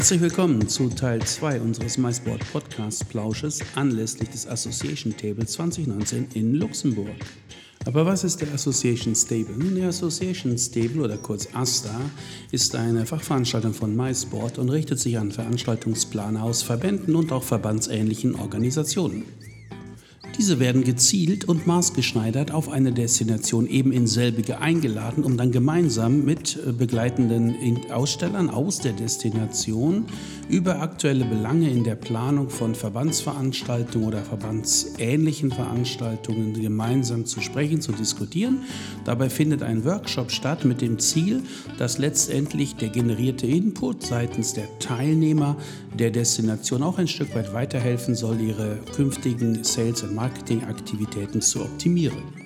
Herzlich willkommen zu Teil 2 unseres MySport Podcast Plausches anlässlich des Association Table 2019 in Luxemburg. Aber was ist der Association Stable? Nun, der Association Stable oder kurz ASTA ist eine Fachveranstaltung von MySport und richtet sich an Veranstaltungsplaner aus Verbänden und auch verbandsähnlichen Organisationen. Diese werden gezielt und maßgeschneidert auf eine Destination eben in selbige eingeladen, um dann gemeinsam mit äh, begleitenden Ausstellern aus der Destination über aktuelle Belange in der Planung von Verbandsveranstaltungen oder verbandsähnlichen Veranstaltungen gemeinsam zu sprechen, zu diskutieren. Dabei findet ein Workshop statt mit dem Ziel, dass letztendlich der generierte Input seitens der Teilnehmer der Destination auch ein Stück weit weiterhelfen soll, ihre künftigen Sales- und Marketingaktivitäten zu optimieren.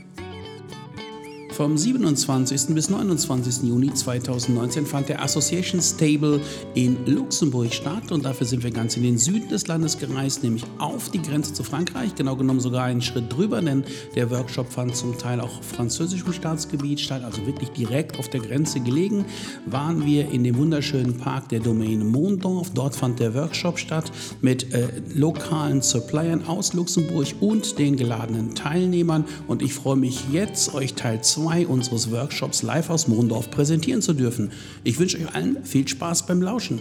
Vom 27. bis 29. Juni 2019 fand der Association Stable in Luxemburg statt und dafür sind wir ganz in den Süden des Landes gereist, nämlich auf die Grenze zu Frankreich, genau genommen sogar einen Schritt drüber, denn der Workshop fand zum Teil auch französischem Staatsgebiet statt, also wirklich direkt auf der Grenze gelegen, waren wir in dem wunderschönen Park der Domaine Mondorf. Dort fand der Workshop statt mit äh, lokalen Suppliern aus Luxemburg und den geladenen Teilnehmern und ich freue mich jetzt, euch Teil 2 2 unseres Workshops live aus Mondorf präsentieren zu dürfen. Ich wünsche euch allen viel Spaß beim Lauschen.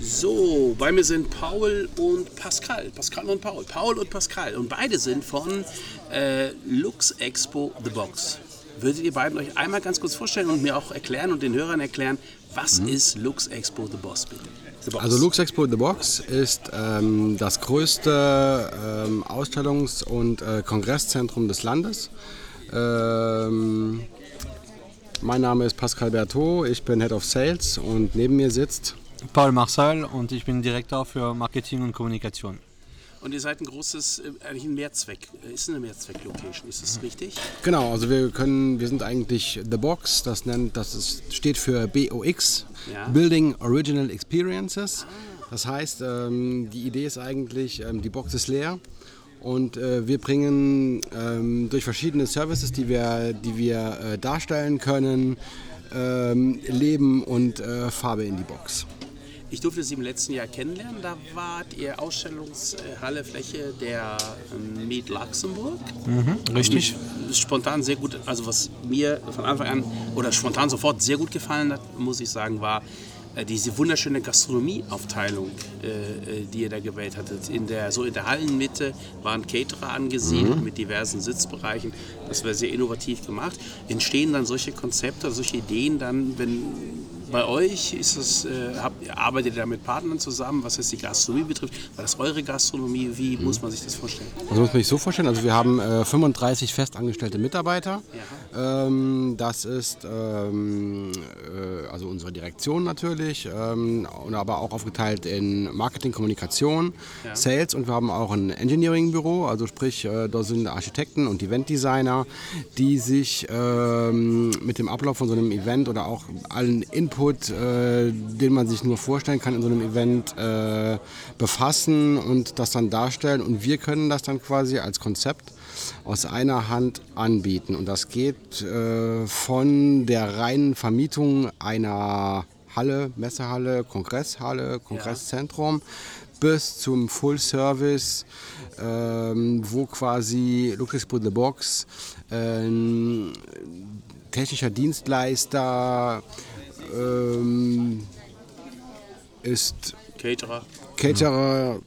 So, bei mir sind Paul und Pascal. Pascal und Paul. Paul und Pascal. Und beide sind von äh, Lux Expo The Box. Würdet ihr beiden euch einmal ganz kurz vorstellen und mir auch erklären und den Hörern erklären, was mhm. ist Lux Expo The Boss, bitte? Also Lux Expo The Box ist ähm, das größte ähm, Ausstellungs- und äh, Kongresszentrum des Landes. Ähm, mein Name ist Pascal Berthaud, ich bin Head of Sales und neben mir sitzt Paul Marcel und ich bin Direktor für Marketing und Kommunikation. Und ihr seid ein großes, äh, eigentlich ein Mehrzweck, äh, ist eine Mehrzweck-Location, ist das richtig? Genau, also wir können, wir sind eigentlich The Box, das nennt, das ist, steht für BOX, ja. Building Original Experiences. Das heißt, ähm, die Idee ist eigentlich, ähm, die Box ist leer und äh, wir bringen ähm, durch verschiedene Services, die wir, die wir äh, darstellen können, ähm, Leben und äh, Farbe in die Box. Ich durfte Sie im letzten Jahr kennenlernen. Da wart ihr Ausstellungshalle, Fläche der ähm, Meet Luxemburg. Mhm, richtig. Spontan sehr gut, also was mir von Anfang an oder spontan sofort sehr gut gefallen hat, muss ich sagen, war äh, diese wunderschöne Gastronomieaufteilung, äh, äh, die ihr da gewählt hattet. In der, so in der Hallenmitte waren Caterer angesiedelt mhm. mit diversen Sitzbereichen. Das war sehr innovativ gemacht. Entstehen dann solche Konzepte, solche Ideen dann, wenn bei euch ist es, äh, habt, arbeitet ihr da mit Partnern zusammen, was jetzt die Gastronomie betrifft? War das eure Gastronomie? Wie mhm. muss man sich das vorstellen? Also muss man sich so vorstellen, also wir haben äh, 35 festangestellte Mitarbeiter. Ja. Ähm, das ist ähm, äh, also unsere Direktion natürlich, ähm, aber auch aufgeteilt in Marketing, Kommunikation, ja. Sales und wir haben auch ein Engineering-Büro, also sprich, äh, da sind Architekten und Eventdesigner, die sich ähm, mit dem Ablauf von so einem Event oder auch allen Input Input, äh, den man sich nur vorstellen kann in so einem Event, äh, befassen und das dann darstellen. Und wir können das dann quasi als Konzept aus einer Hand anbieten. Und das geht äh, von der reinen Vermietung einer Halle, Messehalle, Kongresshalle, Kongresszentrum ja. bis zum Full Service, ähm, wo quasi Lucas Put the Box, äh, technischer Dienstleister, ähm, ist Caterer. Caterer.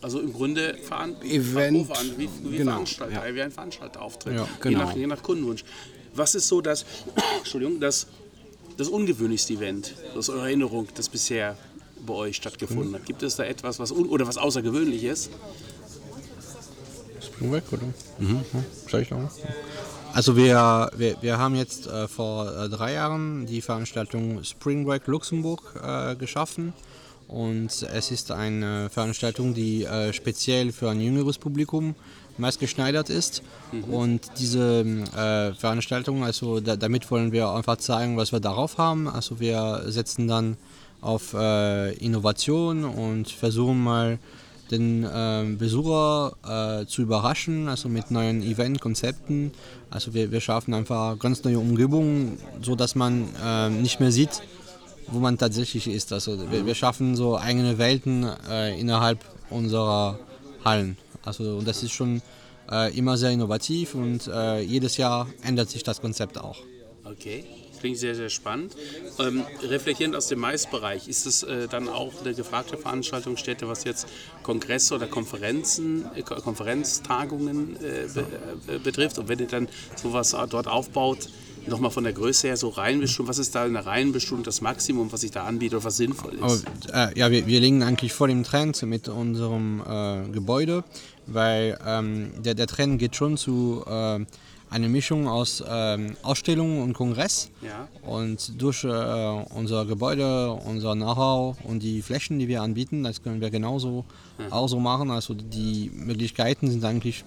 Also im Grunde veran Event, wie, wie genau, Veranstalter, ja. wie ein Veranstalter auftritt, ja, genau. je, nach, je nach Kundenwunsch. Was ist so das, Entschuldigung, das, das ungewöhnlichste Event aus eurer Erinnerung, das bisher bei euch stattgefunden hat? Gibt es da etwas, was oder was Außergewöhnliches? Weg, oder? Mhm. Soll ich noch? Also wir, wir, wir haben jetzt äh, vor äh, drei Jahren die Veranstaltung Spring Break Luxemburg äh, geschaffen und es ist eine Veranstaltung, die äh, speziell für ein jüngeres Publikum maßgeschneidert ist mhm. und diese äh, Veranstaltung, also da, damit wollen wir einfach zeigen, was wir darauf haben. Also wir setzen dann auf Innovation und versuchen mal den äh, Besucher äh, zu überraschen, also mit neuen Event-Konzepten. Also wir, wir schaffen einfach ganz neue Umgebungen, sodass man äh, nicht mehr sieht, wo man tatsächlich ist. Also wir, wir schaffen so eigene Welten äh, innerhalb unserer Hallen. Also und das ist schon äh, immer sehr innovativ und äh, jedes Jahr ändert sich das Konzept auch. Okay klingt sehr, sehr spannend. Ähm, reflektierend aus dem Maisbereich, ist es äh, dann auch eine gefragte Veranstaltungsstätte, was jetzt Kongresse oder Konferenzen, äh, Konferenztagungen äh, be äh, betrifft? Und wenn ihr dann sowas dort aufbaut, nochmal von der Größe her so Reihenbestimmung, was ist da in der Reihenbestimmung das Maximum, was sich da anbietet oder was sinnvoll ist? Oh, äh, ja, wir, wir liegen eigentlich vor dem Trend mit unserem äh, Gebäude, weil ähm, der, der Trend geht schon zu äh, eine Mischung aus ähm, Ausstellungen und Kongress. Ja. Und durch äh, unser Gebäude, unser Know-how und die Flächen, die wir anbieten, das können wir genauso ja. auch so machen. Also die Möglichkeiten sind eigentlich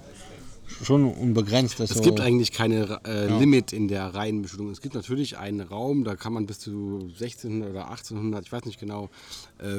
schon unbegrenzt. Also es gibt eigentlich keine äh, ja. Limit in der Reihenbestuhlung. Es gibt natürlich einen Raum, da kann man bis zu 1600 oder 1800, ich weiß nicht genau,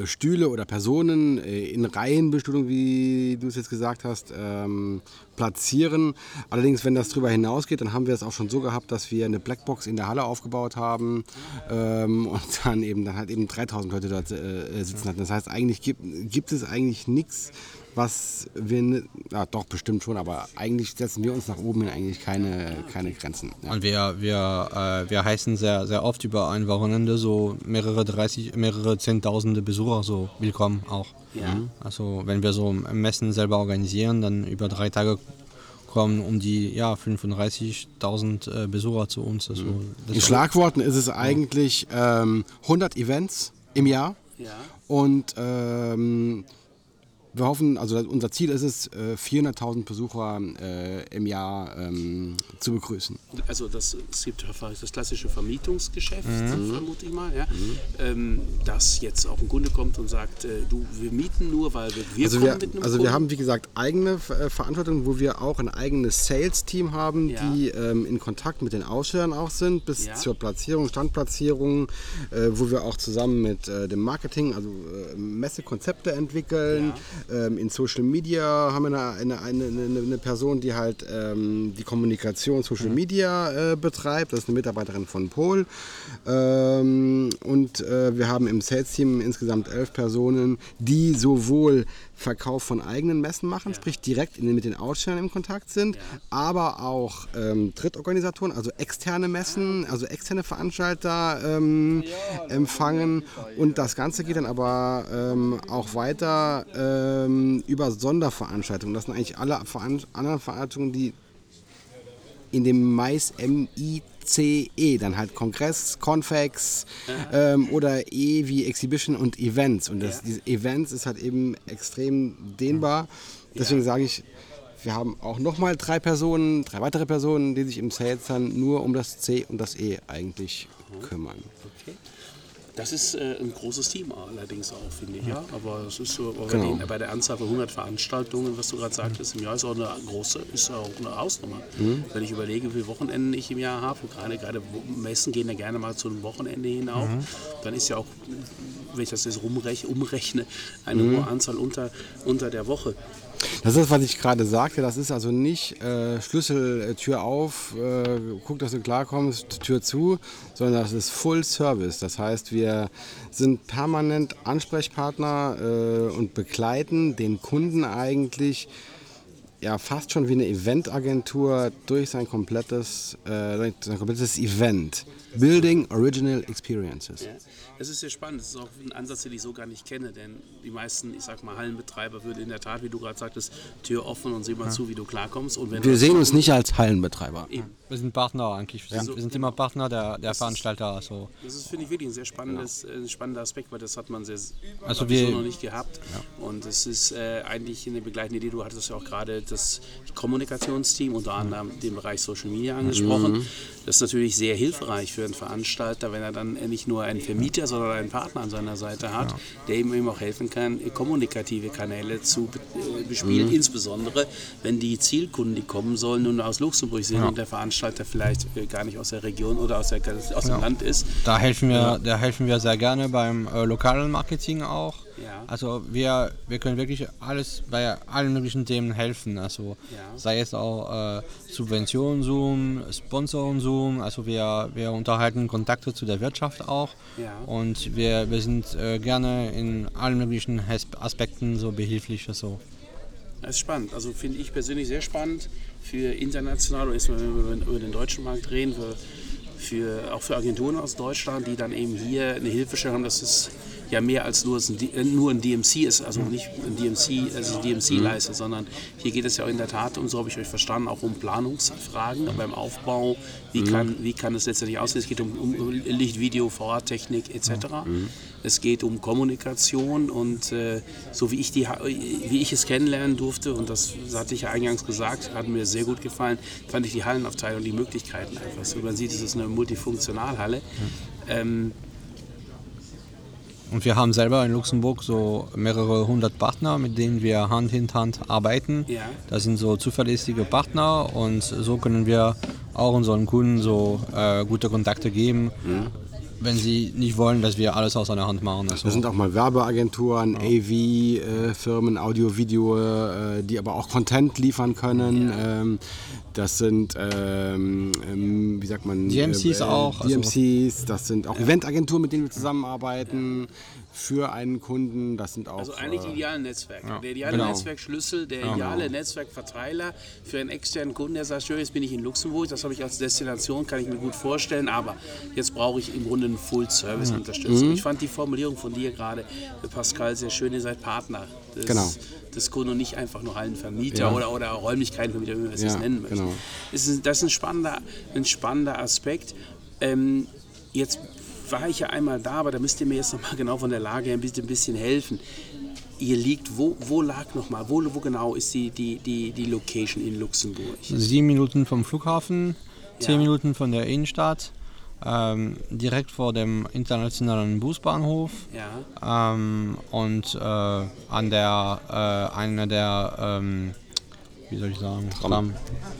Stühle oder Personen äh, in Reihenbestuhlung, wie du es jetzt gesagt hast, ähm, platzieren. Allerdings, wenn das darüber hinausgeht, dann haben wir es auch schon so gehabt, dass wir eine Blackbox in der Halle aufgebaut haben ähm, und dann eben dann halt eben 3000 Leute dort äh, sitzen hatten. Das heißt, eigentlich gibt, gibt es eigentlich nichts, was wir, ja, doch bestimmt schon, aber eigentlich setzen wir uns nach oben hin eigentlich keine, keine Grenzen. Ja. Und wir, wir, äh, wir heißen sehr, sehr oft über ein Wochenende so mehrere 30, mehrere Zehntausende Besucher so willkommen auch. Ja. Mhm. Also wenn wir so Messen selber organisieren, dann über drei Tage kommen um die ja, 35.000 äh, Besucher zu uns. Also, mhm. In Schlagworten ist es eigentlich ähm, 100 Events im Jahr. Ja. Und ähm, wir hoffen, also unser Ziel ist es, 400.000 äh, Besucher äh, im Jahr ähm, zu begrüßen. Also das, es gibt das klassische Vermietungsgeschäft, mhm. vermute ich mal, ja? Mhm. ähm, dass jetzt auch ein Kunde kommt und sagt, äh, du, wir mieten nur, weil wir, wir also wir, mit einem Also wir haben, wie gesagt, eigene Verantwortung, wo wir auch ein eigenes Sales-Team haben, ja. die ähm, in Kontakt mit den Ausstellern auch sind, bis ja. zur Platzierung, Standplatzierung, äh, wo wir auch zusammen mit äh, dem Marketing, also Messekonzepte entwickeln. Ähm, in Social Media haben wir eine, eine, eine, eine Person, die halt ähm, die Kommunikation Social Media äh, betreibt. Das ist eine Mitarbeiterin von Pol. Ähm, und äh, wir haben im Sales-Team insgesamt elf Personen, die sowohl Verkauf von eigenen Messen machen, ja. sprich direkt in, mit den Ausstellern im Kontakt sind, ja. aber auch ähm, Drittorganisatoren, also externe Messen, also externe Veranstalter ähm, empfangen. Und das Ganze geht dann aber ähm, auch weiter ähm, über Sonderveranstaltungen. Das sind eigentlich alle Veran anderen Veranstaltungen, die in dem Mais MIT CE, dann halt Kongress, Convex ähm, oder E wie Exhibition und Events. Und das, diese Events ist halt eben extrem dehnbar. Deswegen sage ich, wir haben auch nochmal drei Personen, drei weitere Personen, die sich im Sales dann nur um das C und das E eigentlich kümmern. Okay. Das ist äh, ein großes Team allerdings auch, finde ich. Ja? Aber es ist so, genau. die, bei der Anzahl von 100 Veranstaltungen, was du gerade sagtest, im Jahr ist auch eine große, ist auch eine Hausnummer. Mhm. Wenn ich überlege, wie viele Wochenenden ich im Jahr habe, gerade, gerade Messen gehen ja gerne mal zu einem Wochenende hinauf, mhm. dann ist ja auch, wenn ich das jetzt rumrechne, umrechne, eine mhm. hohe Anzahl unter, unter der Woche. Das ist, was ich gerade sagte. Das ist also nicht äh, Schlüssel, äh, Tür auf, äh, guck, dass du klarkommst, Tür zu, sondern das ist Full Service. Das heißt, wir sind permanent Ansprechpartner äh, und begleiten den Kunden eigentlich ja fast schon wie eine Eventagentur durch sein komplettes, äh, sein komplettes Event. Building Original Experiences. Ja. Es ist sehr spannend. Das ist auch ein Ansatz, den ich so gar nicht kenne, denn die meisten, ich sag mal, Hallenbetreiber würden in der Tat, wie du gerade sagtest, Tür offen und sieh mal zu, wie du klarkommst. Und wenn Wir du- sehen uns nicht als Hallenbetreiber. Eben. Wir sind Partner eigentlich. Wir, sind, wir sind immer Partner der, der Veranstalter. Also, Das ist, finde ich, wirklich ein sehr spannendes, Genau. äh, spannender Aspekt, weil das hat man sehr, Also ich so wir- noch nicht gehabt. Und es ist äh, eigentlich eine begleitende Idee. Du hattest ja auch gerade das Kommunikationsteam, unter anderem den Bereich Social Media angesprochen. Mhm. Das ist natürlich sehr hilfreich für einen Veranstalter, wenn er dann nicht nur einen Vermieter, sondern einen Partner an seiner Seite hat, der ihm eben auch helfen kann, kommunikative Kanäle zu äh, bespielen. Mhm. Insbesondere, wenn die Zielkunden, die kommen sollen, nun aus Luxemburg sind und der Veranstalter vielleicht äh, gar nicht aus der Region oder aus, der, aus dem Land ist. da, helfen wir, da helfen wir sehr gerne beim äh, lokalen Marketing auch. Ja. Also wir, wir können wirklich alles bei allen möglichen Themen helfen. Also Ja. sei es auch äh, Subventionen Zoom, Sponsoren Zoom. Also wir, wir unterhalten Kontakte zu der Wirtschaft auch. Ja. Und wir, wir sind äh, gerne in allen möglichen Aspekten so behilflich. So. Das ist spannend. Also finde ich persönlich sehr spannend für international und erstmal, wenn wir über- über den deutschen Markt reden, für, für, auch für Agenturen aus Deutschland, die dann eben hier eine Hilfestellung haben, dass es ja mehr als nur ein, äh, nur ein DMC ist, also nicht ein DMC, also DMC leistet, sondern hier geht es ja in der Tat, um so habe ich euch verstanden, auch um Planungsfragen beim Aufbau. Wie, kann, wie kann es letztendlich aussehen? Es geht um, um Licht, Video, VR-Technik etc. Es geht um Kommunikation und äh, so wie ich, die, wie ich es kennenlernen durfte, und das hatte ich ja eingangs gesagt, hat mir sehr gut gefallen, fand ich die Hallenaufteilung, die Möglichkeiten einfach so. Man sieht, es ist eine Multifunktionalhalle. Ähm, Und wir haben selber in Luxemburg so mehrere hundert Partner, mit denen wir Hand in Hand arbeiten. Ja. Das sind so zuverlässige Partner und so können wir auch unseren Kunden so äh, gute Kontakte geben, wenn sie nicht wollen, dass wir alles aus einer Hand machen. Also, Das sind auch mal Werbeagenturen, AV-Firmen, Audio, Video, äh, die aber auch Content liefern können. Ähm, das sind, ähm, ähm, wie sagt man, DMCs auch, also- DMCs, das sind auch Eventagenturen, mit denen wir zusammenarbeiten für einen Kunden. Das sind auch. Also eigentlich die äh, idealen Netzwerke. der ideale genau. Netzwerkschlüssel, der ideale Netzwerkverteiler für einen externen Kunden, der sagt, schön, jetzt bin ich in Luxemburg, das habe ich als Destination, kann ich mir gut vorstellen, aber jetzt brauche ich im Grunde eine Full-Service-Unterstützung. Ich fand die Formulierung von dir gerade, äh, Pascal, sehr schön, ihr seid Partner des, Genau. des Kunden und nicht einfach nur Hallenvermieter Ja. oder, oder Räumlichkeitenvermieter, wie man es Ja, nennen möchte. genau. Das ist, das ist ein spannender, ein spannender Aspekt. Ähm, jetzt war ich ja einmal da, aber da müsst ihr mir jetzt noch mal genau von der Lage her ein bisschen, ein bisschen helfen. Ihr liegt, wo, wo lag nochmal, wo, wo genau ist die, die, die, die Location in Luxemburg? sieben Minuten vom Flughafen, zehn Ja. Minuten von der Innenstadt, ähm, direkt vor dem internationalen Busbahnhof. Ja, Ähm, und äh, an der, äh, einer der, ähm, wie soll ich sagen, Tram.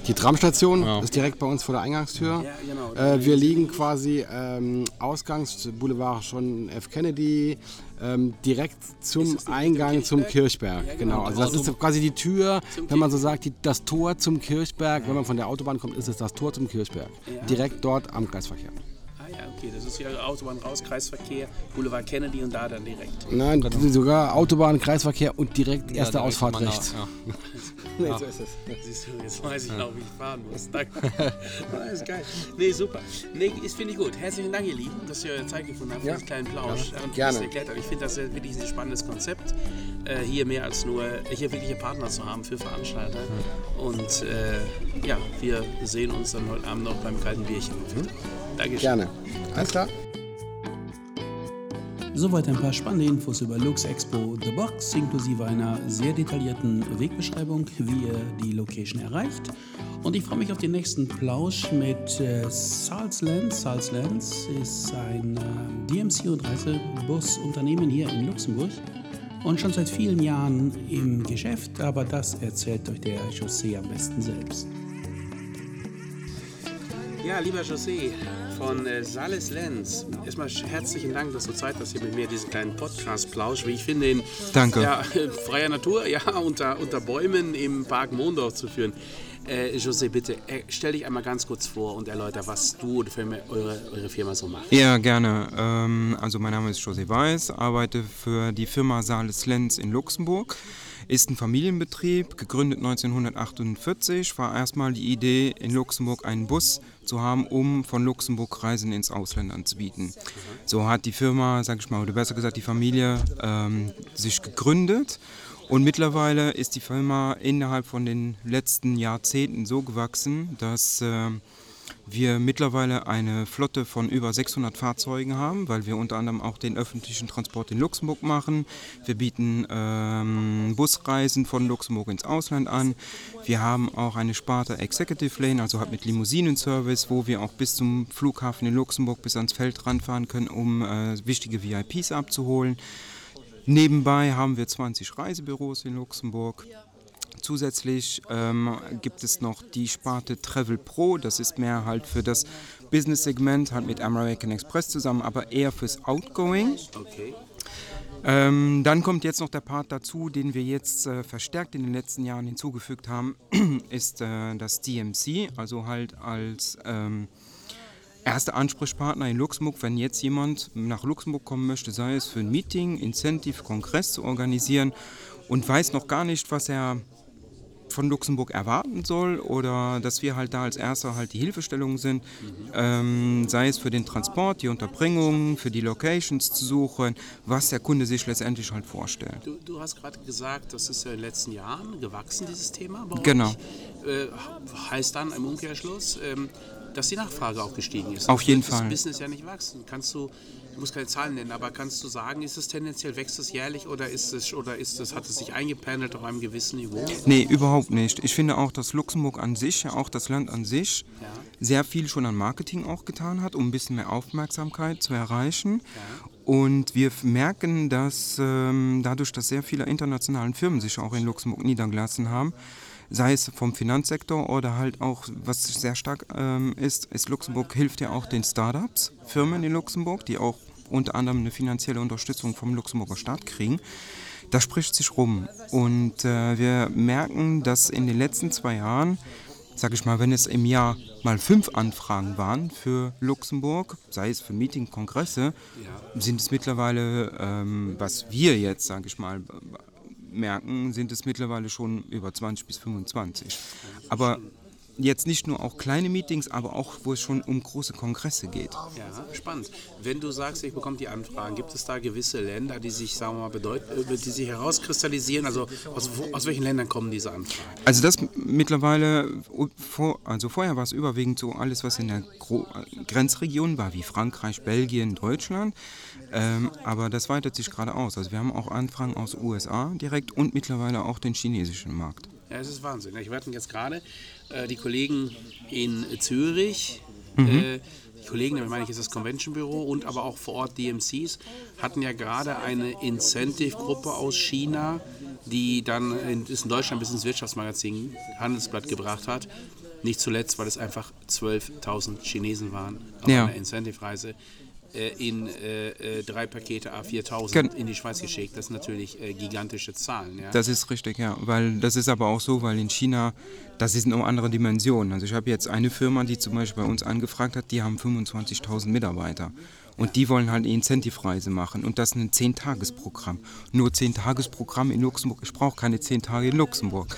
Die Tramstation Ja. ist direkt bei uns vor der Eingangstür. Ja, genau. Äh, wir liegen quasi ähm, Ausgangs Boulevard schon F. Kennedy, ähm, direkt zum Eingang zum Kirchberg? Ja, genau. genau. Also das ist quasi die Tür, wenn man so sagt, die, das Tor zum Kirchberg. Wenn man von der Autobahn kommt, ist es das Tor zum Kirchberg. Ja. Direkt dort am Kreisverkehr. Ja, okay, das ist ja Autobahn raus, Kreisverkehr, Boulevard Kennedy und da dann direkt. Nein, sogar Autobahn, Kreisverkehr und direkt erste direkt Ausfahrt rechts. ja. Nee, so ist es. Siehst du, jetzt weiß ich auch, wie ich fahren muss. Danke. Das ist geil. Nee, super. Nee, das finde ich gut. Herzlichen Dank, ihr Lieben, dass ihr eure Zeit gefunden habt für Ja. diesen kleinen Plausch. Und Gerne. das erklärt habt. Ich finde das wirklich ein spannendes Konzept, äh, hier mehr als nur hier wirkliche Partner zu haben für Veranstalter. Und äh, ja, wir sehen uns dann heute Abend noch beim kalten Bierchen. Dankeschön. Gerne. Alles klar. Soweit ein paar spannende Infos über Lux Expo The Box, inklusive einer sehr detaillierten Wegbeschreibung, wie ihr die Location erreicht. Und ich freue mich auf den nächsten Plausch mit äh, Salzlands. Salzlands ist ein äh, DMC- und Reisebusunternehmen hier in Luxemburg und schon seit vielen Jahren im Geschäft, aber das erzählt euch der José am besten selbst. Ja, lieber José von äh, Sales Lenz, erstmal herzlichen Dank, dass du Zeit hast, hier mit mir diesen kleinen Podcast-Plausch, wie ich finde, in Danke. Ja, freier Natur, ja, unter, unter Bäumen im Park Mondorf zu führen. Äh, José, bitte äh, stell dich einmal ganz kurz vor und erläuter, was du und eure, eure Firma so macht. Ja, gerne. Ähm, also mein Name ist José Weiß, arbeite für die Firma Sales Lenz in Luxemburg. Ist ein Familienbetrieb, gegründet 1948, war erstmal die Idee, in Luxemburg einen Bus zu haben, um von Luxemburg Reisen ins Ausland anzubieten. So hat die Firma, sag ich mal, oder besser gesagt die Familie, ähm, sich gegründet. Und mittlerweile ist die Firma innerhalb von den letzten Jahrzehnten so gewachsen, dass äh, wir mittlerweile eine Flotte von über 600 Fahrzeugen haben, weil wir unter anderem auch den öffentlichen Transport in Luxemburg machen. Wir bieten ähm, Busreisen von Luxemburg ins Ausland an. Wir haben auch eine Sparte Executive Lane, also halt mit Limousinenservice, wo wir auch bis zum Flughafen in Luxemburg bis ans Feld ranfahren können, um äh, wichtige VIPs abzuholen. Nebenbei haben wir 20 Reisebüros in Luxemburg. Zusätzlich ähm, gibt es noch die Sparte Travel Pro, das ist mehr halt für das Business-Segment, halt mit American Express zusammen, aber eher fürs Outgoing. Okay. Ähm, dann kommt jetzt noch der Part dazu, den wir jetzt äh, verstärkt in den letzten Jahren hinzugefügt haben, ist äh, das DMC, also halt als ähm, erster Ansprechpartner in Luxemburg, wenn jetzt jemand nach Luxemburg kommen möchte, sei es für ein Meeting, Incentive, Kongress zu organisieren und weiß noch gar nicht, was er von Luxemburg erwarten soll oder dass wir halt da als Erster halt die Hilfestellung sind, ähm, sei es für den Transport, die Unterbringung, für die Locations zu suchen, was der Kunde sich letztendlich halt vorstellt. Du, du hast gerade gesagt, das ist in den letzten Jahren gewachsen, dieses Thema Genau. Äh, heißt dann im Umkehrschluss, ähm, dass die Nachfrage auch gestiegen ist. Auf jeden Fall. Das Business ja nicht wachsen. Kannst du du musst keine Zahlen nennen, aber kannst du sagen, ist es tendenziell, wächst es jährlich oder ist es oder ist es, hat es sich eingependelt auf einem gewissen Niveau? Nee, überhaupt nicht. Ich finde auch, dass Luxemburg an sich, auch das Land an sich, ja. sehr viel schon an Marketing auch getan hat, um ein bisschen mehr Aufmerksamkeit zu erreichen. Ja. Und wir merken, dass ähm, dadurch, dass sehr viele internationale Firmen sich auch in Luxemburg niedergelassen haben, sei es vom Finanzsektor oder halt auch, was sehr stark ähm, ist, ist Luxemburg hilft ja auch den Startups, Firmen in Luxemburg, die auch unter anderem eine finanzielle Unterstützung vom Luxemburger Staat kriegen. Das spricht sich rum. Und äh, wir merken, dass in den letzten zwei Jahren, sage ich mal, wenn es im Jahr mal fünf Anfragen waren für Luxemburg, sei es für Meeting, Kongresse, sind es mittlerweile, ähm, was wir jetzt, sage ich mal, merken, sind es mittlerweile schon über 20 bis 25. Aber jetzt nicht nur auch kleine Meetings, aber auch, wo es schon um große Kongresse geht. Ja, spannend. Wenn du sagst, ich bekomme die Anfragen, gibt es da gewisse Länder, die sich, sagen wir mal, bedeuten, äh, die sich herauskristallisieren? Also aus, aus welchen Ländern kommen diese Anfragen? Also das mittlerweile, also vorher war es überwiegend so alles, was in der Gro Grenzregion war, wie Frankreich, Belgien, Deutschland. Ähm, aber das weitet sich gerade aus. Also wir haben auch Anfragen aus USA direkt und mittlerweile auch den chinesischen Markt. Ja, es ist Wahnsinn. Wir hatten jetzt gerade äh, die Kollegen in Zürich, mhm. äh, die Kollegen, damit meine ich jetzt das Convention Büro und aber auch vor Ort DMCs, hatten ja gerade eine Incentive-Gruppe aus China, die dann in, ist in Deutschland bis ins Wirtschaftsmagazin Handelsblatt gebracht hat. Nicht zuletzt, weil es einfach 12.000 Chinesen waren auf ja. einer Incentive-Reise in äh, äh, drei Pakete A4000 Gen in die Schweiz geschickt. Das sind natürlich äh, gigantische Zahlen. Ja? Das ist richtig, ja. Weil das ist aber auch so, weil in China, das sind noch andere Dimensionen. Also ich habe jetzt eine Firma, die zum Beispiel bei uns angefragt hat, die haben 25.000 Mitarbeiter. Und die wollen halt eine Incentive-Reise machen. Und das ist ein 10-Tages-Programm. Nur 10-Tages-Programm in Luxemburg. Ich brauche keine 10 Tage in Luxemburg.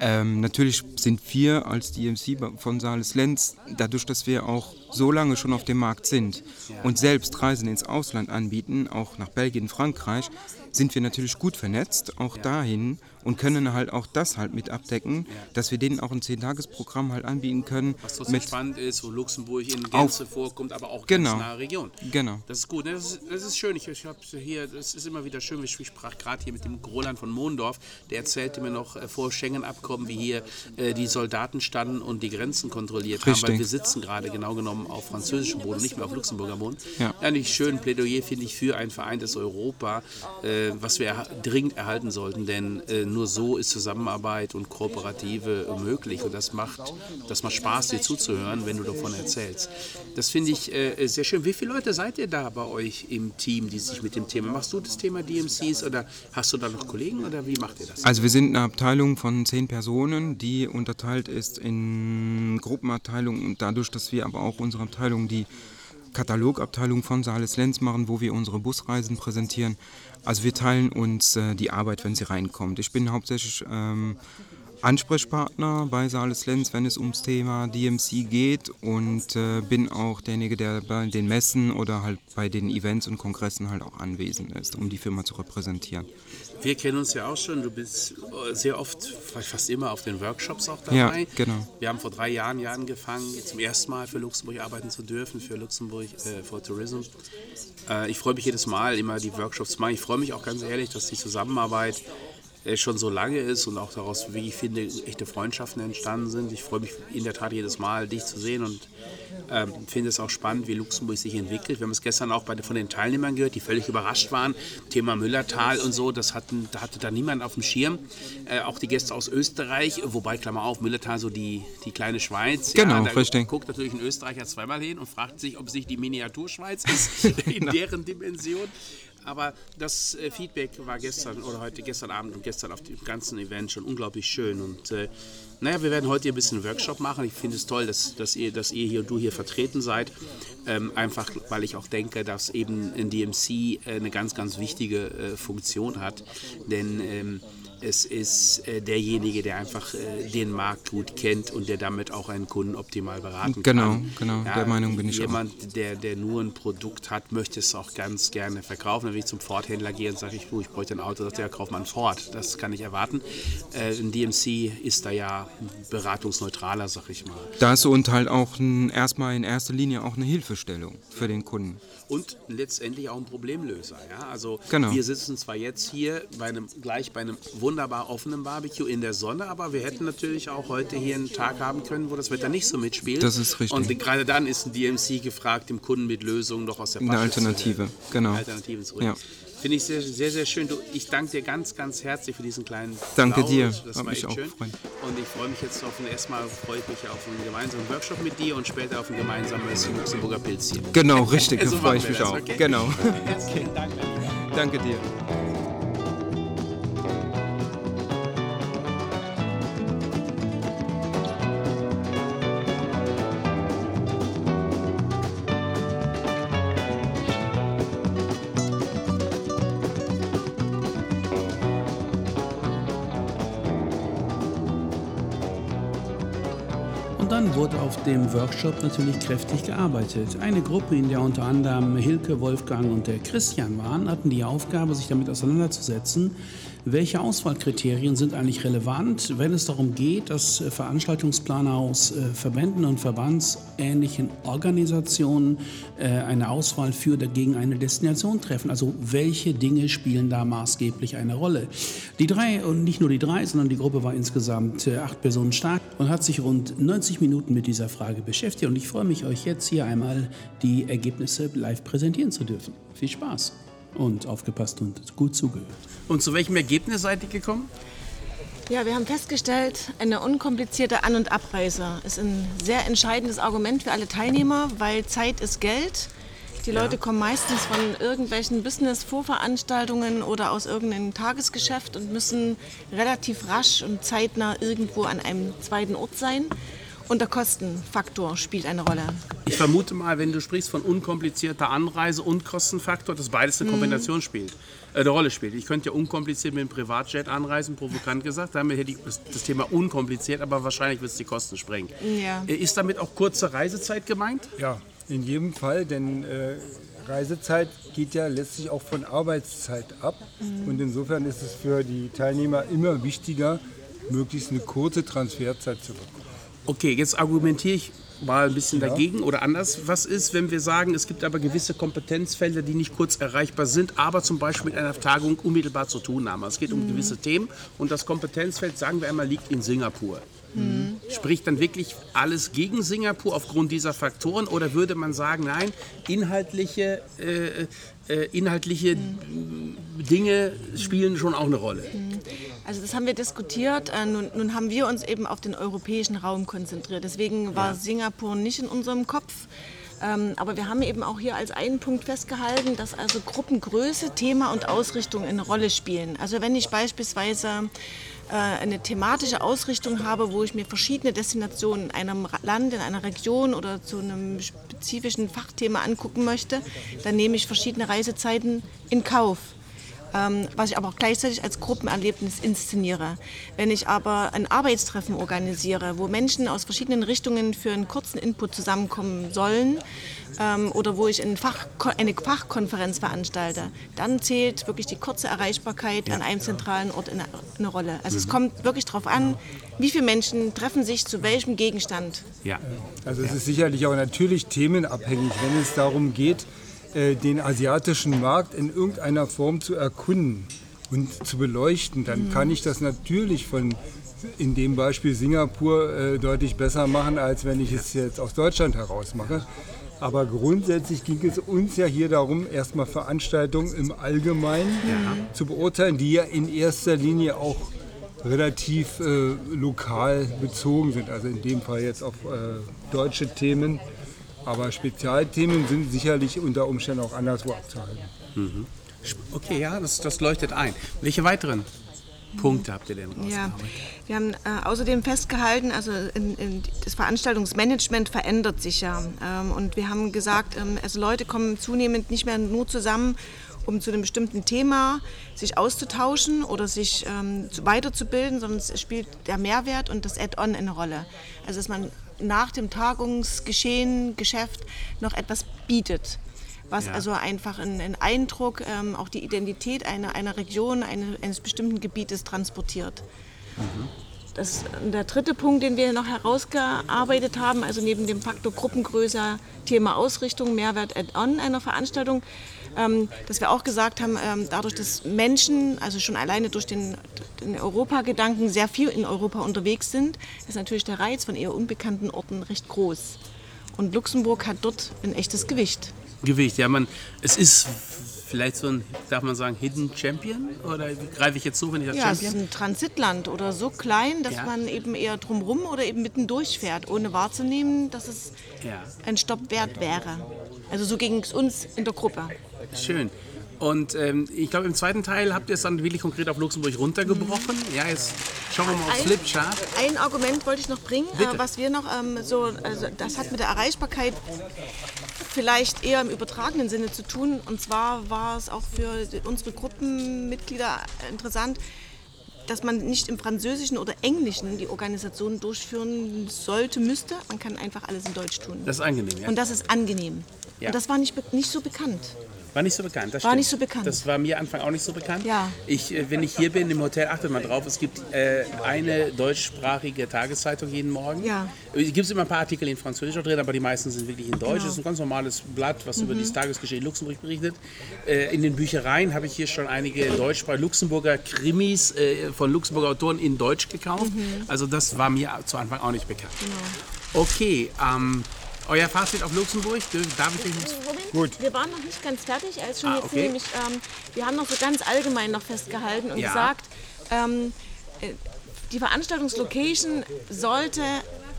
Ähm, natürlich sind wir als DMC von Sales Lenz, dadurch, dass wir auch so lange schon auf dem Markt sind und selbst Reisen ins Ausland anbieten, auch nach Belgien, Frankreich, sind wir natürlich gut vernetzt, auch dahin und können halt auch das halt mit abdecken, dass wir denen auch ein 10-Tages-Programm halt anbieten können. Was total spannend ist, wo Luxemburg in Gänze auf, vorkommt, aber auch genau, ganz nahe Region. Genau. Das ist gut, ne? das, ist, das ist schön. Ich, ich habe hier, das ist immer wieder schön, ich sprach gerade hier mit dem Roland von Mondorf, der erzählte mir noch äh, vor Schengen-Abkommen, wie hier äh, die Soldaten standen und die Grenzen kontrolliert Richtig. haben, weil wir sitzen gerade genau genommen auf französischem Boden, nicht mehr auf Luxemburger Boden. Ja. Eigentlich schön Plädoyer finde ich für ein vereintes Europa, äh, was wir dringend erhalten sollten, denn äh, nur so ist Zusammenarbeit und Kooperative möglich und das macht, das macht Spaß, dir zuzuhören, wenn du davon erzählst. Das finde ich äh, sehr schön. Wie viele Leute seid ihr da bei euch im Team, die sich mit dem Thema, machst du das Thema DMCs oder hast du da noch Kollegen oder wie macht ihr das? Also wir sind eine Abteilung von zehn Personen, die unterteilt ist in Gruppenabteilungen und dadurch, dass wir aber auch unsere Abteilung, die Katalogabteilung von Saales Lenz machen, wo wir unsere Busreisen präsentieren. Also wir teilen uns äh, die Arbeit, wenn sie reinkommt. Ich bin hauptsächlich ähm, Ansprechpartner bei Saales Lenz, wenn es ums Thema DMC geht und äh, bin auch derjenige, der bei den Messen oder halt bei den Events und Kongressen halt auch anwesend ist, um die Firma zu repräsentieren. Wir kennen uns ja auch schon. Du bist äh, sehr oft, fast immer auf den Workshops auch Ja, dabei. genau. Wir haben vor drei Jahren hier angefangen, zum ersten Mal für Luxemburg arbeiten zu dürfen, für Luxemburg äh, for Tourism. Äh, ich freue mich jedes Mal, immer die Workshops zu machen. Ich freue mich auch ganz ehrlich, dass die Zusammenarbeit äh, schon so lange ist und auch daraus, wie ich finde, echte Freundschaften entstanden sind. Ich freue mich in der Tat jedes Mal, dich zu sehen und ähm, finde es auch spannend, wie Luxemburg sich entwickelt. Wir haben es gestern auch bei, von den Teilnehmern gehört, die völlig überrascht waren. Thema Müllertal und so, das hatten, da hatte da niemand auf dem Schirm. Äh, auch die Gäste aus Österreich, wobei, Klammer auf, Müllertal so die, die kleine Schweiz. Genau, da richtig. guckt natürlich ein Österreicher zweimal hin und fragt sich, ob sich die Miniaturschweiz ist, in deren Dimension. Aber das äh, Feedback war gestern oder heute, gestern Abend und gestern auf dem ganzen Event schon unglaublich schön. Und äh, naja, wir werden heute hier ein bisschen Workshop machen. Ich finde es toll, dass, dass, ihr, dass ihr hier und du hier vertreten seid. Ähm, einfach, weil ich auch denke, dass eben ein DMC äh, eine ganz, ganz wichtige äh, Funktion hat. Denn ähm, es ist äh, derjenige, der einfach äh, den Markt gut kennt und der damit auch einen Kunden optimal beraten Genau, kann. genau, der Meinung bin ich auch. Jemand, der, der nur ein Produkt hat, möchte es auch ganz gerne verkaufen. Wenn ich zum Ford-Händler gehe und sage, ich, ich bräuchte ein Auto, sagt der, kauf mal ein Ford. Das kann ich erwarten. Äh, ein DMC ist da ja beratungsneutraler, sag ich mal. Das und halt auch ein, erstmal in erster Linie auch eine Hilfestellung für den Kunden. und letztendlich auch ein Problemlöser. Ja? Also Genau. wir sitzen zwar jetzt hier bei einem, gleich bei einem wunderbar offenen Barbecue in der Sonne, aber wir hätten natürlich auch heute hier einen Tag haben können, wo das Wetter nicht so mitspielt. Das ist richtig. Und gerade dann ist ein DMC gefragt, dem Kunden mit Lösungen noch aus der Eine Tasche Alternative, zu, genau. Alternativen zu Ja. Finde ich sehr, sehr, sehr schön. Du, ich danke dir ganz, ganz herzlich für diesen kleinen Danke Plausch. dir. Das Hat war mich echt auch schön. gefreut. Und ich freue mich jetzt auf ein, erstmal freue ich mich auf einen gemeinsamen Workshop mit dir und später auf ein gemeinsames Luxemburger Pilzchen. Genau, richtig, da So freue machen ich mich das, auch. okay? Genau. Herzlichen Dank. mein Lieber. Danke dir. Und dann wurde auf dem Workshop natürlich kräftig gearbeitet. Eine Gruppe, in der unter anderem Hilke, Wolfgang und der Christian waren, hatten die Aufgabe, sich damit auseinanderzusetzen, welche Auswahlkriterien sind eigentlich relevant, wenn es darum geht, dass äh, Veranstaltungsplaner aus äh, Verbänden und verbandsähnlichen Organisationen äh, eine Auswahl für oder gegen eine Destination treffen. Also welche Dinge spielen da maßgeblich eine Rolle? Die drei, und nicht nur die drei, sondern die Gruppe war insgesamt acht Personen stark und hat sich rund 90 Minuten mit dieser Frage beschäftigt. Und ich freue mich, euch jetzt hier einmal die Ergebnisse live präsentieren zu dürfen. Viel Spaß und aufgepasst und gut zugehört. Und zu welchem Ergebnis seid ihr gekommen? Ja, wir haben festgestellt, eine unkomplizierte An- und Abreise ist ein sehr entscheidendes Argument für alle Teilnehmer, weil Zeit ist Geld. Die Leute kommen meistens von irgendwelchen Business-Vorveranstaltungen oder aus irgendeinem Tagesgeschäft und müssen relativ rasch und zeitnah irgendwo an einem zweiten Ort sein. Und der Kostenfaktor spielt eine Rolle. Ich vermute mal, wenn du sprichst von unkomplizierter Anreise und Kostenfaktor, dass beides eine Kombination spielt, äh, eine Rolle spielt. Ich könnte ja unkompliziert mit dem Privatjet anreisen, provokant gesagt. Damit hätte ich das das Thema unkompliziert, aber wahrscheinlich wird es die Kosten sprengen. Ja. Äh, Ist damit auch kurze Reisezeit gemeint? Ja, in jedem Fall, denn äh, Reisezeit geht ja letztlich auch von Arbeitszeit ab. Und insofern ist es für die Teilnehmer immer wichtiger, möglichst eine kurze Transferzeit zu bekommen. Okay, jetzt argumentiere ich mal ein bisschen dagegen oder anders. Was ist, wenn wir sagen, es gibt aber gewisse Kompetenzfelder, die nicht kurz erreichbar sind, aber zum Beispiel mit einer Tagung unmittelbar zu tun haben? Es geht um gewisse Themen und das Kompetenzfeld, sagen wir einmal, liegt in Singapur. Spricht dann wirklich alles gegen Singapur aufgrund dieser Faktoren oder würde man sagen, nein, inhaltliche, äh, äh, inhaltliche Dinge spielen schon auch eine Rolle? Also das haben wir diskutiert. Äh, nun, nun haben wir uns eben auf den europäischen Raum konzentriert. Deswegen war Singapur nicht in unserem Kopf. Ähm, aber wir haben eben auch hier als einen Punkt festgehalten, dass also Gruppengröße, Thema und Ausrichtung eine Rolle spielen. Also wenn ich beispielsweise eine thematische Ausrichtung habe, wo ich mir verschiedene Destinationen in einem Land, in einer Region oder zu einem spezifischen Fachthema angucken möchte, dann nehme ich verschiedene Reisezeiten in Kauf ähm, was ich aber auch gleichzeitig als Gruppenerlebnis inszeniere. Wenn ich aber ein Arbeitstreffen organisiere, wo Menschen aus verschiedenen Richtungen für einen kurzen Input zusammenkommen sollen ähm, oder wo ich eine, Fach, eine Fachkonferenz veranstalte, dann zählt wirklich die kurze Erreichbarkeit an einem zentralen Ort eine, eine Rolle. Also mhm. es kommt wirklich darauf an, wie viele Menschen treffen sich zu welchem Gegenstand. Ja. Also es ist sicherlich auch natürlich themenabhängig, wenn es darum geht, den asiatischen Markt in irgendeiner Form zu erkunden und zu beleuchten, dann mhm. kann ich das natürlich von in dem Beispiel Singapur äh, deutlich besser machen, als wenn ich es jetzt aus Deutschland heraus mache. Aber grundsätzlich ging es uns ja hier darum, erstmal Veranstaltungen im Allgemeinen ja. zu beurteilen, die ja in erster Linie auch relativ äh, lokal bezogen sind. Also in dem Fall jetzt auf äh, deutsche Themen aber Spezialthemen sind sicherlich unter Umständen auch anderswo abzuhalten. Mhm. Okay, ja, das, das leuchtet ein. Welche weiteren Punkte habt ihr denn Ja, wir haben äh, außerdem festgehalten, also in, in das Veranstaltungsmanagement verändert sich ja. Ähm, und wir haben gesagt, ähm, also Leute kommen zunehmend nicht mehr nur zusammen, um zu einem bestimmten Thema sich auszutauschen oder sich ähm, weiterzubilden, sondern es spielt der Mehrwert und das Add-on eine Rolle. Also dass man nach dem Tagungsgeschehen, Geschäft noch etwas bietet. Was ja. also einfach einen, Eindruck, ähm, auch die Identität einer, einer Region, eine, eines bestimmten Gebietes transportiert. Mhm. Das, der dritte Punkt, den wir noch herausgearbeitet haben, also neben dem Faktor Gruppengröße, Thema Ausrichtung, Mehrwert Add-on einer Veranstaltung, dass wir auch gesagt haben, ähm, dadurch, dass Menschen, also schon alleine durch den, den Europagedanken sehr viel in Europa unterwegs sind, ist natürlich der Reiz von eher unbekannten Orten recht groß. Und Luxemburg hat dort ein echtes Gewicht. Gewicht, ja, man, es ist vielleicht so ein, darf man sagen, Hidden Champion? Oder greife ich jetzt so, wenn ich das ja, Champion? Ja, es ist ein Transitland oder so klein, dass ja. man eben eher drumrum oder eben mittendurch fährt, ohne wahrzunehmen, dass es ja. ein Stopp wert wäre. Also so ging es uns in der Gruppe. Schön. Und ähm, ich glaube, im zweiten Teil habt ihr es dann wirklich konkret auf Luxemburg runtergebrochen. Mhm. Ja, jetzt schauen wir mal auf Flipchart. Ein Argument wollte ich noch bringen, äh, was wir noch ähm, so, also das hat mit der Erreichbarkeit vielleicht eher im übertragenen Sinne zu tun. Und zwar war es auch für unsere Gruppenmitglieder interessant, dass man nicht im Französischen oder Englischen die Organisation durchführen sollte, müsste. Man kann einfach alles in Deutsch tun. Das ist angenehm, ja. Und das ist angenehm. Ja. Und das war nicht, nicht so bekannt. War nicht so bekannt, das War stimmt. nicht so bekannt. Das war mir Anfang auch nicht so bekannt. Ja. Ich, äh, wenn ich hier bin im Hotel, achtet mal drauf, es gibt äh, eine deutschsprachige Tageszeitung jeden Morgen. Ja. Es gibt immer ein paar Artikel in Französisch drin, aber die meisten sind wirklich in Deutsch. Genau. Es ist ein ganz normales Blatt, was mhm. über das Tagesgeschehen in Luxemburg berichtet. Äh, in den Büchereien habe ich hier schon einige deutschsprachige Luxemburger Krimis äh, von Luxemburger Autoren in Deutsch gekauft. Mhm. Also das war mir zu Anfang auch nicht bekannt. Genau. Okay, ähm, euer Fazit auf Luxemburg? Darf ich Moment, Gut. wir waren noch nicht ganz fertig, als schon ah, jetzt okay. nämlich, ähm, wir haben noch so ganz allgemein noch festgehalten und ja. gesagt, ähm, äh, die Veranstaltungslocation sollte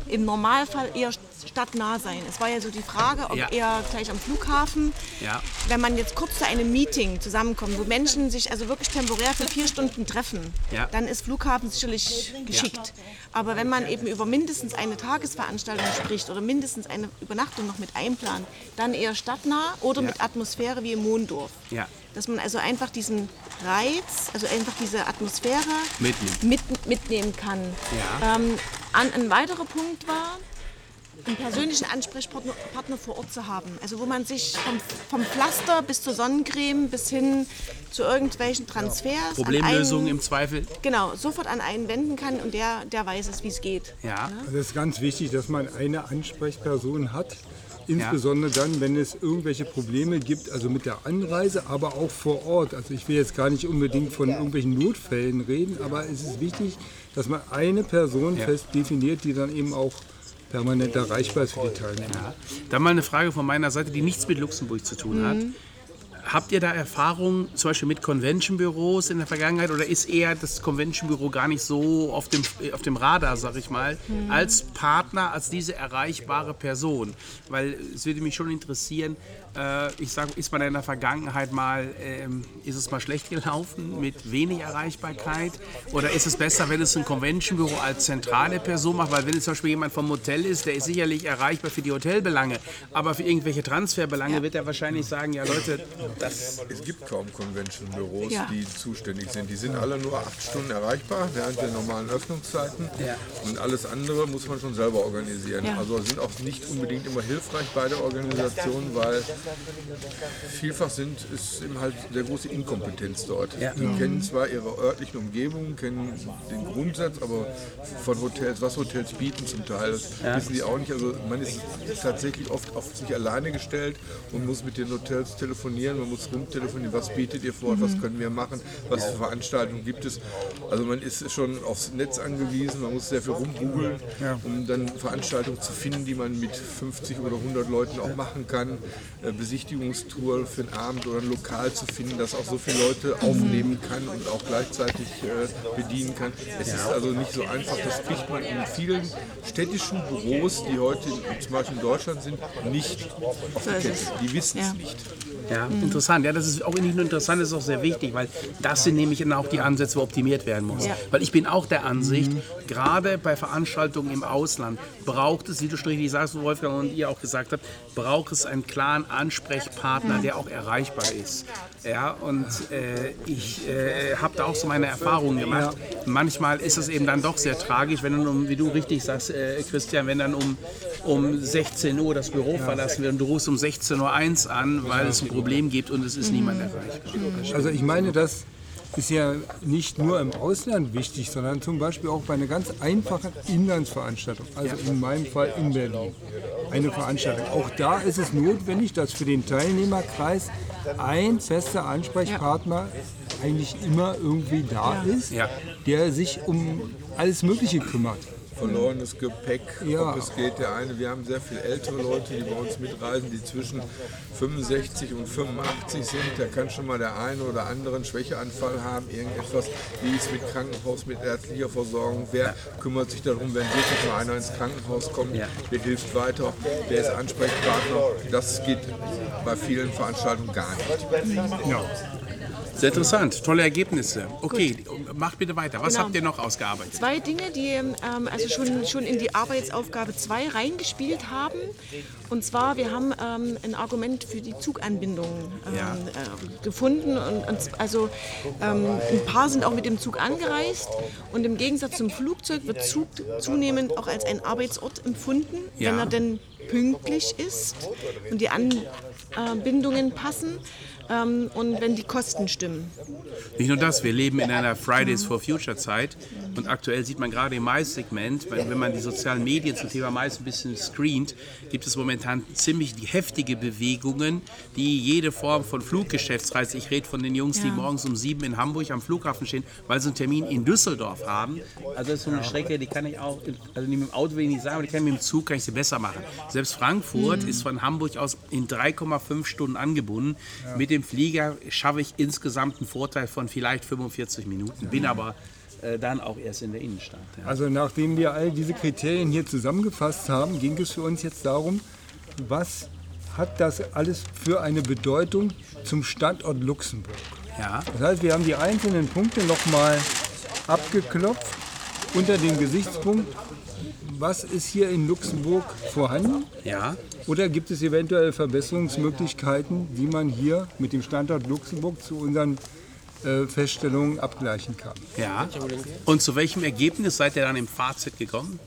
im Normalfall eher stadtnah sein. Es war ja so die Frage, ob ja. eher gleich am Flughafen. Ja. Wenn man jetzt kurz zu einem Meeting zusammenkommt, wo Menschen sich also wirklich temporär für vier Stunden treffen, ja. dann ist Flughafen sicherlich geschickt. Aber wenn man eben über mindestens eine Tagesveranstaltung spricht oder mindestens eine Übernachtung noch mit einplant, dann eher stadtnah oder mit Atmosphäre wie im Mondorf. Dass man also einfach diesen Reiz, also einfach diese Atmosphäre mitnehmen, mit, mitnehmen kann. Ähm, an, ein weiterer Punkt war, einen persönlichen Ansprechpartner vor Ort zu haben. Also wo man sich vom, vom Pflaster bis zur Sonnencreme bis hin zu irgendwelchen Transfers. Problemlösungen im Zweifel. Genau, sofort an einen wenden kann und der, der weiß es, wie es geht. Ja. Also es ist ganz wichtig, dass man eine Ansprechperson hat. Insbesondere ja. dann, wenn es irgendwelche Probleme gibt, also mit der Anreise, aber auch vor Ort. Also ich will jetzt gar nicht unbedingt von irgendwelchen Notfällen reden, aber es ist wichtig, dass man eine Person ja. fest definiert, die dann eben auch permanent erreichbar ist für die Teilnehmer. Ja. Dann mal eine Frage von meiner Seite, die nichts mit Luxemburg zu tun hat. Habt ihr da Erfahrung zum Beispiel mit Convention-Büros in der Vergangenheit oder ist eher das Convention-Büro gar nicht so auf dem, auf dem Radar, sag ich mal, mhm. als Partner, als diese erreichbare Person? Weil es würde mich schon interessieren, äh, ich sage, ist man in der Vergangenheit mal, ähm, ist es mal schlecht gelaufen mit wenig Erreichbarkeit? Oder ist es besser, wenn es ein Convention-Büro als zentrale Person macht? Weil wenn es zum Beispiel jemand vom Hotel ist, der ist sicherlich erreichbar für die Hotelbelange, aber für irgendwelche Transferbelange ja. wird er wahrscheinlich sagen, ja Leute, das... Es gibt kaum Convention-Büros, ja. die zuständig sind. Die sind alle nur acht Stunden erreichbar während der normalen Öffnungszeiten. Ja. Und alles andere muss man schon selber organisieren. Also sind auch nicht unbedingt immer hilfreich bei der Organisation, weil vielfach sind, ist eben halt der große Inkompetenz dort. Ja. Die mhm. kennen zwar ihre örtlichen Umgebungen, kennen den Grundsatz, aber von Hotels, was Hotels bieten zum Teil, ja. wissen die auch nicht. Also man ist tatsächlich oft auf sich alleine gestellt und muss mit den Hotels telefonieren, man muss rumtelefonieren, was bietet ihr vor, mhm. was können wir machen, was für Veranstaltungen gibt es. Also man ist schon aufs Netz angewiesen, man muss sehr viel rumgoogeln, ja. um dann Veranstaltungen zu finden, die man mit 50 oder 100 Leuten auch machen kann. Äh, Besichtigungstour für einen Abend oder ein Lokal zu finden, das auch so viele Leute aufnehmen kann und auch gleichzeitig äh, bedienen kann. Es ist also nicht so einfach, das kriegt man in vielen städtischen Büros, die heute zum Beispiel in Deutschland sind, nicht auf die Kette. Die wissen es nicht. Ja, mhm. Interessant. Ja, das ist auch nicht nur interessant, das ist auch sehr wichtig, weil das sind nämlich dann auch die Ansätze, wo optimiert werden muss. Ja. Weil ich bin auch der Ansicht, mhm. gerade bei Veranstaltungen im Ausland braucht es, wie du schon richtig sagst, Wolfgang und ihr auch gesagt habt, braucht es einen klaren Ansprechpartner, der auch erreichbar ist. Ja, und äh, ich äh, habe da auch so meine Erfahrungen gemacht. Manchmal ist es eben dann doch sehr tragisch, wenn dann um, wie du richtig sagst, äh, Christian, wenn dann um, um 16 Uhr das Büro verlassen wird und du rufst um 16.01 Uhr an, weil es ein Problem gibt und es ist niemand erreichbar. Also ich meine, das ist ja nicht nur im Ausland wichtig, sondern zum Beispiel auch bei einer ganz einfachen Inlandsveranstaltung, also in meinem Fall in Berlin, eine Veranstaltung. Auch da ist es notwendig, dass für den Teilnehmerkreis ein fester Ansprechpartner eigentlich immer irgendwie da ist, der sich um alles Mögliche kümmert verlorenes Gepäck, ja. ob es geht. Der eine, wir haben sehr viele ältere Leute, die bei uns mitreisen, die zwischen 65 und 85 sind. Da kann schon mal der eine oder andere einen Schwächeanfall haben, irgendetwas. Wie ist mit Krankenhaus, mit ärztlicher Versorgung? Wer kümmert sich darum, wenn wirklich mal einer ins Krankenhaus kommt? Ja. Wer hilft weiter? Wer ist Ansprechpartner? Das geht bei vielen Veranstaltungen gar nicht. Ja. Sehr interessant, tolle Ergebnisse. Okay, macht bitte weiter. Was genau. habt ihr noch ausgearbeitet? Zwei Dinge, die ähm, also schon, schon in die Arbeitsaufgabe 2 reingespielt haben. Und zwar, wir haben ähm, ein Argument für die Zuganbindung ähm, ja. äh, gefunden. Und, und also ähm, ein paar sind auch mit dem Zug angereist. Und im Gegensatz zum Flugzeug wird Zug zunehmend auch als ein Arbeitsort empfunden, ja. wenn er denn pünktlich ist und die Anbindungen passen ähm, und wenn die Kosten stimmen. Nicht nur das, wir leben in einer Fridays for Future Zeit und aktuell sieht man gerade im Mais-Segment, wenn man die sozialen Medien zum Thema Mais ein bisschen screent, gibt es momentan ziemlich heftige Bewegungen, die jede Form von Fluggeschäftsreise, ich rede von den Jungs, die morgens um sieben in Hamburg am Flughafen stehen, weil sie einen Termin in Düsseldorf haben. Also das ist so eine Strecke, die kann ich auch, also nicht mit dem Auto will ich nicht sagen, aber die kann mit dem Zug kann ich sie besser machen. Selbst Frankfurt mhm. ist von Hamburg aus in 3,5 Stunden angebunden. Mit dem Flieger schaffe ich insgesamt einen Vorteil von vielleicht 45 Minuten, bin aber äh, dann auch erst in der Innenstadt. Ja. Also nachdem wir all diese Kriterien hier zusammengefasst haben, ging es für uns jetzt darum, was hat das alles für eine Bedeutung zum Standort Luxemburg. Ja. Das heißt, wir haben die einzelnen Punkte nochmal abgeklopft unter dem Gesichtspunkt, was ist hier in Luxemburg vorhanden? Ja. Oder gibt es eventuell Verbesserungsmöglichkeiten, die man hier mit dem Standort Luxemburg zu unseren äh, Feststellungen abgleichen kann? Ja. Und zu welchem Ergebnis seid ihr dann im Fazit gekommen?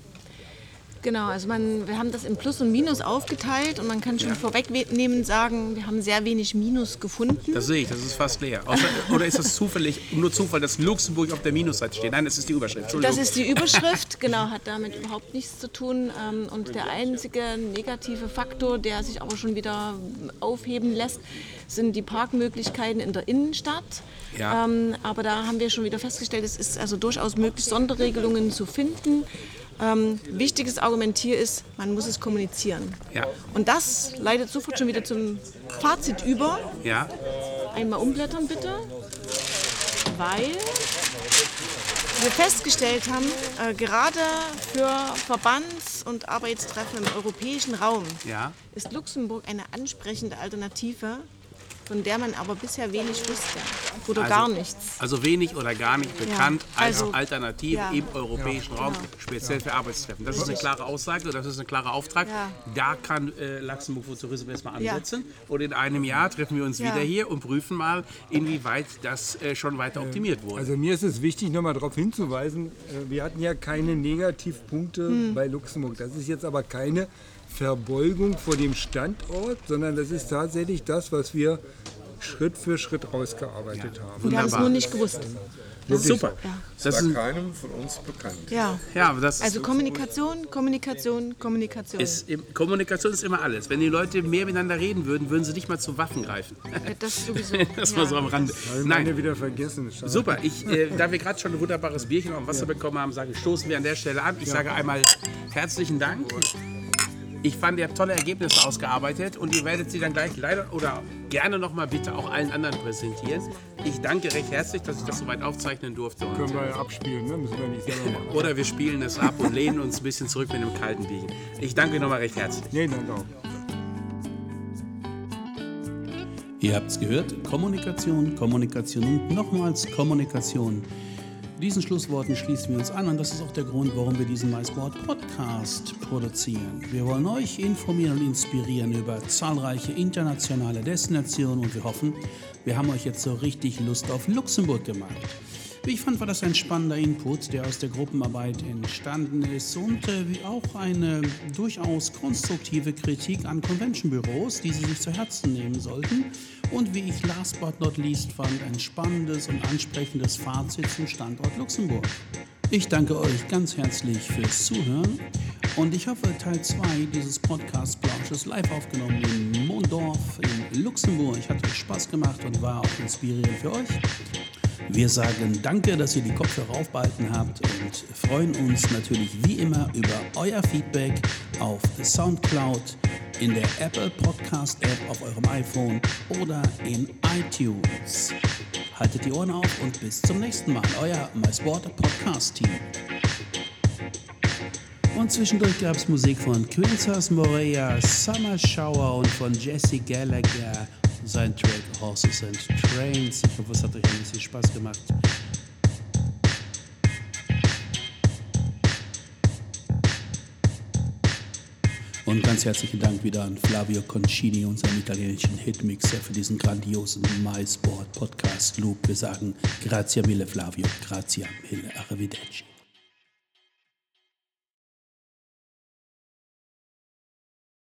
Genau, also man, wir haben das in Plus und Minus aufgeteilt und man kann schon ja. vorwegnehmen sagen, wir haben sehr wenig Minus gefunden. Das sehe ich, das ist fast leer. Außer, oder ist das zufällig, nur Zufall, dass Luxemburg auf der Minusseite steht? Nein, das ist die Überschrift. Das ist die Überschrift, genau, hat damit überhaupt nichts zu tun. Ähm, und der einzige negative Faktor, der sich aber schon wieder aufheben lässt, sind die Parkmöglichkeiten in der Innenstadt. Ja. Ähm, aber da haben wir schon wieder festgestellt, es ist also durchaus möglich, Sonderregelungen zu finden. Ähm, wichtiges Argument hier ist, man muss es kommunizieren. Ja. Und das leitet sofort schon wieder zum Fazit über. Ja. Einmal umblättern bitte, weil wir festgestellt haben, äh, gerade für Verbands- und Arbeitstreffen im europäischen Raum Ja. ist Luxemburg eine ansprechende Alternative von der man aber bisher wenig wusste oder also, gar nichts. Also wenig oder gar nicht bekannt Ja, als also- Alternative ja. im europäischen Raum, genau. speziell für Arbeitstreffen. Das ist eine klare Aussage, das ist ein klarer Auftrag. Ja. Da kann äh, Luxemburg für Tourismus erstmal Ja. ansetzen. Und in einem Jahr treffen wir uns Ja. wieder hier und prüfen mal, inwieweit das äh, schon weiter optimiert wurde. Also mir ist es wichtig, nochmal darauf hinzuweisen, äh, wir hatten ja keine Negativpunkte Hm. bei Luxemburg. Das ist jetzt aber keine Verbeugung vor dem Standort, sondern das ist tatsächlich das, was wir Schritt für Schritt rausgearbeitet haben. Wir haben es nur nicht gewusst. Super. Ja. Das war ist, keinem von uns bekannt. Ja. ja, das Also Kommunikation, Kommunikation, Kommunikation. ist, Kommunikation ist immer alles. Wenn die Leute mehr miteinander reden würden, würden sie nicht mal zu Waffen greifen. Ja, das sowieso. Das ja. war so am Rande. Ich Nein, wieder vergessen. Schade. Super, ich, äh, da wir gerade schon ein wunderbares Bierchen und Wasser bekommen haben, sage ich, stoßen wir an der Stelle an. Ich sage einmal herzlichen Dank. Ich fand, ihr habt tolle Ergebnisse ausgearbeitet und ihr werdet sie dann gleich leider oder gerne noch mal bitte auch allen anderen präsentieren. Ich danke recht herzlich, dass ich das soweit aufzeichnen durfte. Und, Können wir ja abspielen, ne? müssen wir nicht selber machen. oder wir spielen es ab und lehnen uns ein bisschen zurück mit einem kalten Bierchen. Ich danke nochmal recht herzlich. Nee, danke auch. Ihr habt es gehört, Kommunikation, Kommunikation und nochmals Kommunikation. Diesen Schlussworten schließen wir uns an und das ist auch der Grund, warum wir diesen MySport Podcast produzieren. Wir wollen euch informieren und inspirieren über zahlreiche internationale Destinationen und wir hoffen, wir haben euch jetzt so richtig Lust auf Luxemburg gemacht. Wie ich fand, war das ein spannender Input, der aus der Gruppenarbeit entstanden ist und äh, wie auch eine durchaus konstruktive Kritik an Convention-Büros, die Sie sich zu Herzen nehmen sollten. Und wie ich last but not least fand, ein spannendes und ansprechendes Fazit zum Standort Luxemburg. Ich danke euch ganz herzlich fürs Zuhören und ich hoffe, Teil 2 dieses Podcast-Plausches live aufgenommen in Mondorf in Luxemburg hat euch Spaß gemacht und war auch inspirierend für euch. Wir sagen danke, dass ihr die Kopfhörer aufbehalten habt und freuen uns natürlich wie immer über euer Feedback auf Soundcloud, in der Apple Podcast App auf eurem iPhone oder in iTunes. Haltet die Ohren auf und bis zum nächsten Mal. Euer MySport Podcast Team. Und zwischendurch gab es Musik von Quintus Morea, Summer Shower und von Jesse Gallagher. Sein Track Horses and Trains. Ich hoffe, es hat euch ein bisschen Spaß gemacht. Und ganz herzlichen Dank wieder an Flavio Concini, unseren italienischen Hitmixer, für diesen grandiosen MySport Podcast Loop. Wir sagen Grazie mille Flavio, grazie mille, arrivederci.